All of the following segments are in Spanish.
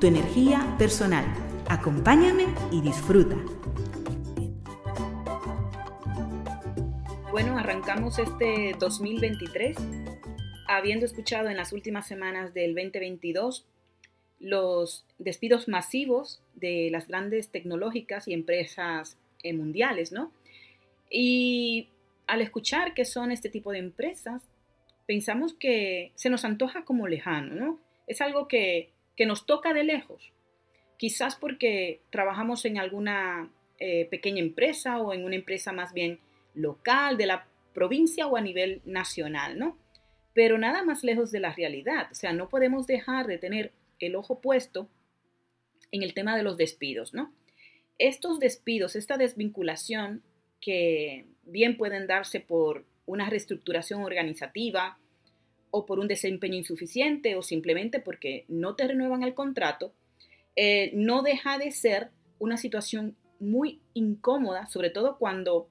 tu energía personal. Acompáñame y disfruta. Bueno, arrancamos este 2023 habiendo escuchado en las últimas semanas del 2022 los despidos masivos de las grandes tecnológicas y empresas eh, mundiales, ¿no? Y al escuchar que son este tipo de empresas, pensamos que se nos antoja como lejano, ¿no? Es algo que, nos toca de lejos, quizás porque trabajamos en alguna eh, pequeña empresa o en una empresa más bien local, de la provincia o a nivel nacional, ¿no? Pero nada más lejos de la realidad, o sea, no podemos dejar de tener el ojo puesto en el tema de los despidos, ¿no? Estos despidos, esta desvinculación que bien pueden darse por una reestructuración organizativa o por un desempeño insuficiente o simplemente porque no te renuevan el contrato, eh, no deja de ser una situación muy incómoda, sobre todo cuando,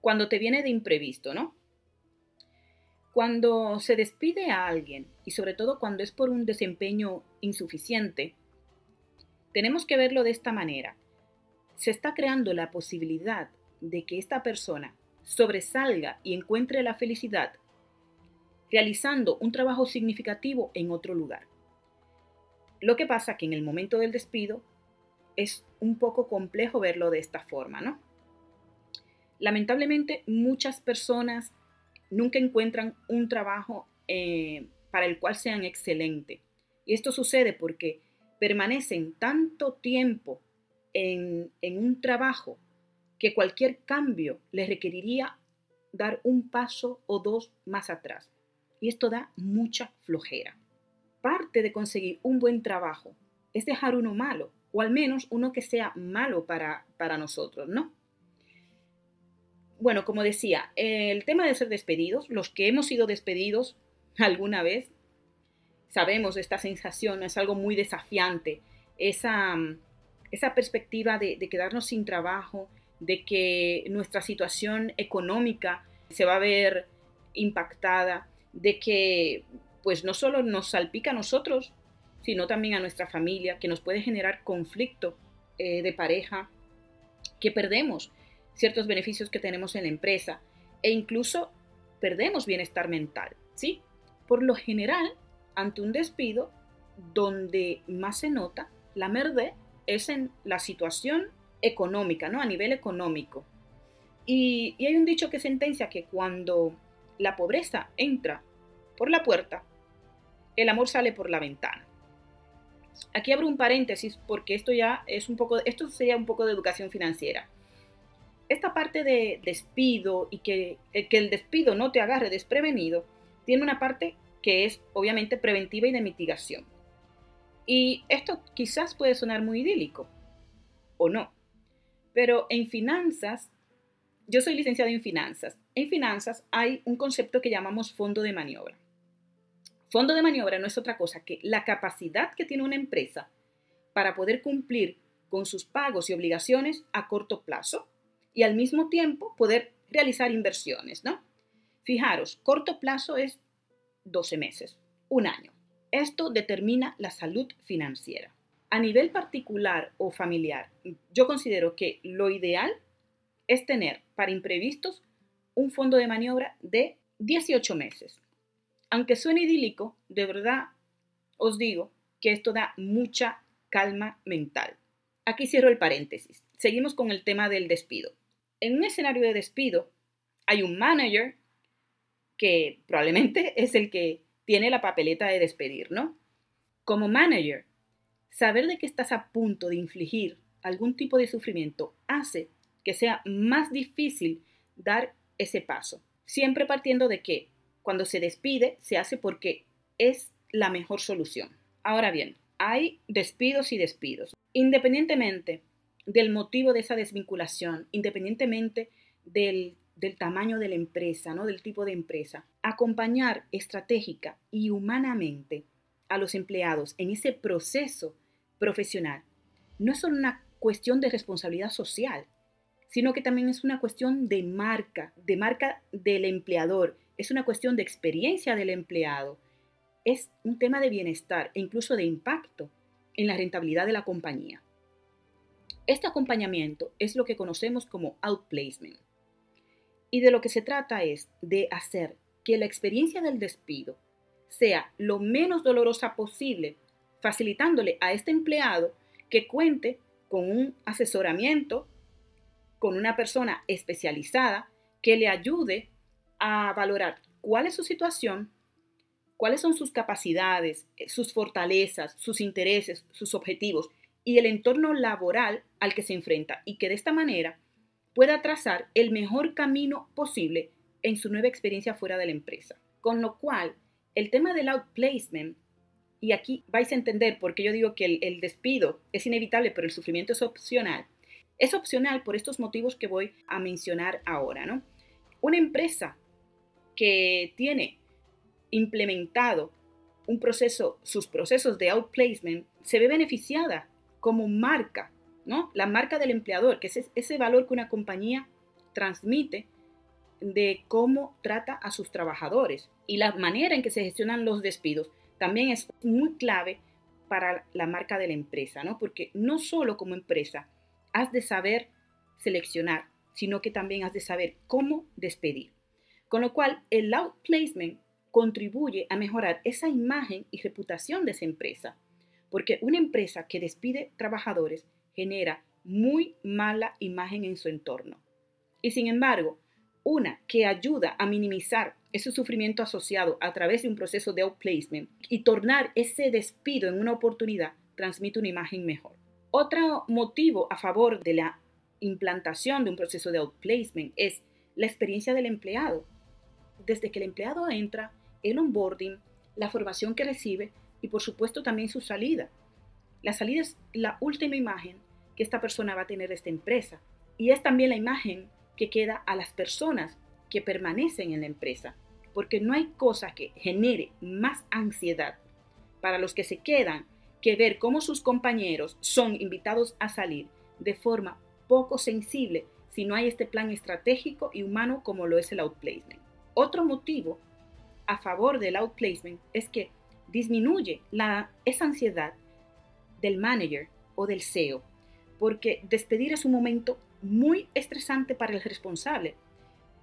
cuando te viene de imprevisto, ¿no? Cuando se despide a alguien y sobre todo cuando es por un desempeño insuficiente, tenemos que verlo de esta manera. Se está creando la posibilidad de que esta persona sobresalga y encuentre la felicidad realizando un trabajo significativo en otro lugar. Lo que pasa que en el momento del despido es un poco complejo verlo de esta forma, ¿no? Lamentablemente muchas personas nunca encuentran un trabajo eh, para el cual sean excelente. Y esto sucede porque permanecen tanto tiempo en un trabajo que cualquier cambio les requeriría dar un paso o dos más atrás. Y esto da mucha flojera. Parte de conseguir un buen trabajo es dejar uno malo, o al menos uno que sea malo para, para nosotros, ¿no? Bueno, como decía, el tema de ser despedidos, los que hemos sido despedidos alguna vez, sabemos esta sensación, es algo muy desafiante, esa, esa perspectiva de, de quedarnos sin trabajo, de que nuestra situación económica se va a ver impactada, de que pues no solo nos salpica a nosotros, sino también a nuestra familia, que nos puede generar conflicto eh, de pareja, que perdemos ciertos beneficios que tenemos en la empresa e incluso perdemos bienestar mental, ¿sí? Por lo general, ante un despido, donde más se nota la merde es en la situación económica, ¿no? A nivel económico. Y, y hay un dicho que sentencia que cuando la pobreza entra por la puerta, el amor sale por la ventana. Aquí abro un paréntesis porque esto ya es un poco, esto sería un poco de educación financiera. Esta parte de despido y eh, que el despido no te agarre desprevenido, tiene una parte que es obviamente preventiva y de mitigación. Y esto quizás puede sonar muy idílico, o no. Pero en finanzas, yo soy licenciado en finanzas. En finanzas hay un concepto que llamamos fondo de maniobra. Fondo de maniobra no es otra cosa que la capacidad que tiene una empresa para poder cumplir con sus pagos y obligaciones a corto plazo y al mismo tiempo poder realizar inversiones, ¿no? Fijaros, corto plazo es 12 meses, un año. Esto determina la salud financiera. A nivel particular o familiar, yo considero que lo ideal es tener para imprevistos un fondo de maniobra de 18 meses. Aunque suene idílico, de verdad os digo que esto da mucha calma mental. Aquí cierro el paréntesis. Seguimos con el tema del despido. En un escenario de despido hay un manager que probablemente es el que tiene la papeleta de despedir, ¿no? Como manager, saber de que estás a punto de infligir algún tipo de sufrimiento hace que sea más difícil dar ese paso. Siempre partiendo de que cuando se despide, se hace porque es la mejor solución. Ahora bien, hay despidos y despidos. Independientemente del motivo de esa desvinculación, independientemente del, tamaño de la empresa, ¿no? del tipo de empresa, acompañar estratégica y humanamente a los empleados en ese proceso profesional no es solo una cuestión de responsabilidad social, sino que también es una cuestión de marca, de marca del empleador, es una cuestión de experiencia del empleado, es un tema de bienestar e incluso de impacto en la rentabilidad de la compañía. Este acompañamiento es lo que conocemos como outplacement. Y de lo que se trata es de hacer que la experiencia del despido sea lo menos dolorosa posible, facilitándole a este empleado que cuente con un asesoramiento, con una persona especializada que le ayude a valorar cuál es su situación, cuáles son sus capacidades, eh, sus fortalezas, sus intereses, sus objetivos y el entorno laboral al que se enfrenta y que de esta manera pueda trazar el mejor camino posible en su nueva experiencia fuera de la empresa. Con lo cual, el tema del outplacement, y aquí vais a entender por qué yo digo que el, el despido es inevitable, pero el sufrimiento es opcional, es opcional por estos motivos que voy a mencionar ahora, ¿no? Una empresa que tiene implementado un proceso, sus procesos de outplacement, se ve beneficiada como marca, ¿no? La marca del empleador, que es ese valor que una compañía transmite de cómo trata a sus trabajadores. Y la manera en que se gestionan los despidos también es muy clave para la marca de la empresa, ¿no? Porque no solo como empresa has de saber seleccionar, sino que también has de saber cómo despedir. Con lo cual, el outplacement contribuye a mejorar esa imagen y reputación de esa empresa, porque una empresa que despide trabajadores genera muy mala imagen en su entorno. Y sin embargo, una que ayuda a minimizar ese sufrimiento asociado a través de un proceso de outplacement y tornar ese despido en una oportunidad, transmite una imagen mejor. Otro motivo a favor de la implantación de un proceso de outplacement es la experiencia del empleado desde que el empleado entra, el onboarding, la formación que recibe y por supuesto también su salida. La salida es la última imagen que esta persona va a tener de esta empresa y es también la imagen que queda a las personas que permanecen en la empresa, porque no hay cosa que genere más ansiedad para los que se quedan que ver cómo sus compañeros son invitados a salir de forma poco sensible si no hay este plan estratégico y humano como lo es el outplacement. Otro motivo a favor del outplacement es que disminuye la, esa ansiedad del manager o del CEO, porque despedir es un momento muy estresante para el responsable.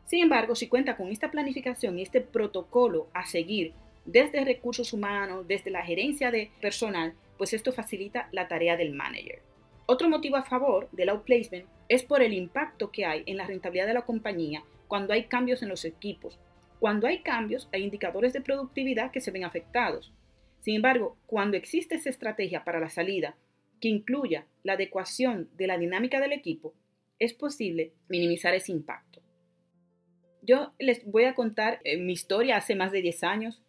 Sin embargo, si cuenta con esta planificación y este protocolo a seguir desde recursos humanos, desde la gerencia de personal, pues esto facilita la tarea del manager. Otro motivo a favor del outplacement es por el impacto que hay en la rentabilidad de la compañía cuando hay cambios en los equipos. Cuando hay cambios, hay indicadores de productividad que se ven afectados. Sin embargo, cuando existe esa estrategia para la salida que incluya la adecuación de la dinámica del equipo, es posible minimizar ese impacto. Yo les voy a contar eh, mi historia hace más de 10 años.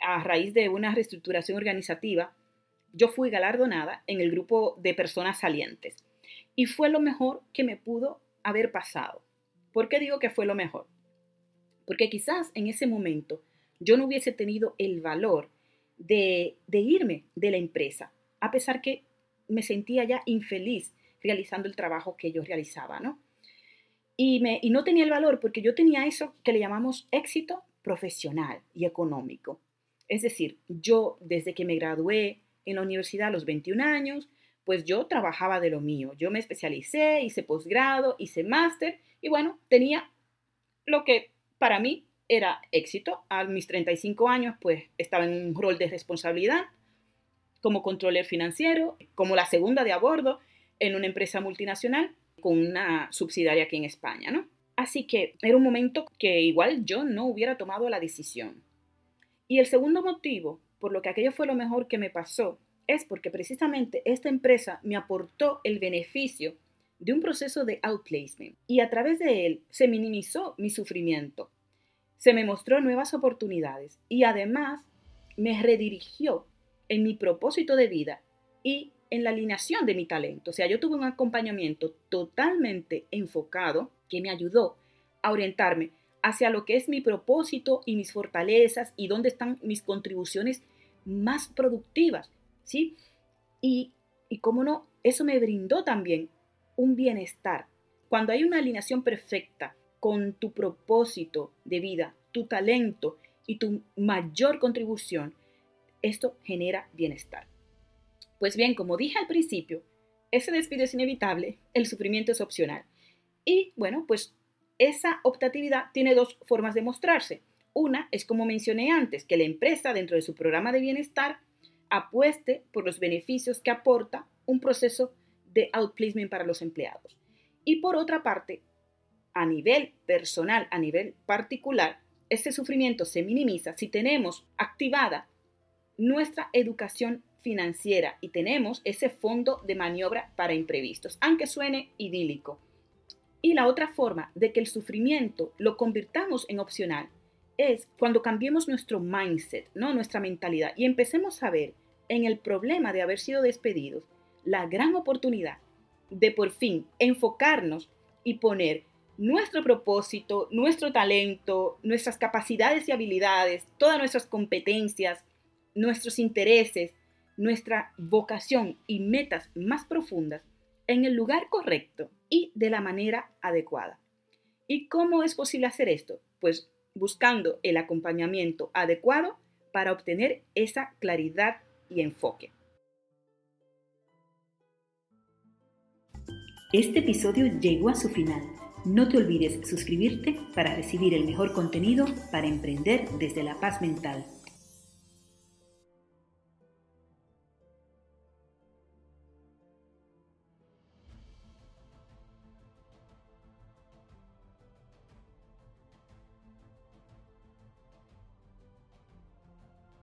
A raíz de una reestructuración organizativa, yo fui galardonada en el grupo de personas salientes. Y fue lo mejor que me pudo haber pasado. ¿Por qué digo que fue lo mejor? Porque quizás en ese momento yo no hubiese tenido el valor de, irme de la empresa, a pesar que me sentía ya infeliz realizando el trabajo que yo realizaba, ¿no? Y no tenía el valor porque yo tenía eso que le llamamos éxito profesional y económico. Es decir, yo desde que me gradué en la universidad a los 21 años, pues yo trabajaba de lo mío. Yo me especialicé, hice posgrado, hice máster y bueno, tenía lo que para mí era éxito. A mis 35 años, pues estaba en un rol de responsabilidad como controller financiero, como la segunda de a bordo en una empresa multinacional con una subsidiaria aquí en España, ¿no? Así que era un momento que igual yo no hubiera tomado la decisión. Y el segundo motivo por lo que aquello fue lo mejor que me pasó es porque precisamente esta empresa me aportó el beneficio de un proceso de outplacement y a través de él se minimizó mi sufrimiento, se me mostró nuevas oportunidades y además me redirigió en mi propósito de vida y en la alineación de mi talento. O sea, yo tuve un acompañamiento totalmente enfocado que me ayudó a orientarme hacia lo que es mi propósito y mis fortalezas y dónde están mis contribuciones más productivas, ¿sí? Y, y cómo no, eso me brindó también un bienestar. Cuando hay una alineación perfecta con tu propósito de vida, tu talento y tu mayor contribución, esto genera bienestar. Pues bien, como dije al principio, ese despido es inevitable, el sufrimiento es opcional. Y bueno, pues esa optatividad tiene dos formas de mostrarse. Una es como mencioné antes, que la empresa dentro de su programa de bienestar apueste por los beneficios que aporta un proceso de outplacement para los empleados. Y por otra parte, a nivel personal, a nivel particular, este sufrimiento se minimiza si tenemos activada nuestra educación financiera y tenemos ese fondo de maniobra para imprevistos, aunque suene idílico. Y la otra forma de que el sufrimiento lo convirtamos en opcional es cuando cambiemos nuestro mindset, ¿no? nuestra mentalidad y empecemos a ver en el problema de haber sido despedidos la gran oportunidad de por fin enfocarnos y poner nuestro propósito, nuestro talento, nuestras capacidades y habilidades, todas nuestras competencias, nuestros intereses, nuestra vocación y metas más profundas en el lugar correcto y de la manera adecuada. ¿Y cómo es posible hacer esto? Pues buscando el acompañamiento adecuado para obtener esa claridad y enfoque. Este episodio llegó a su final. No te olvides suscribirte para recibir el mejor contenido para emprender desde la paz mental.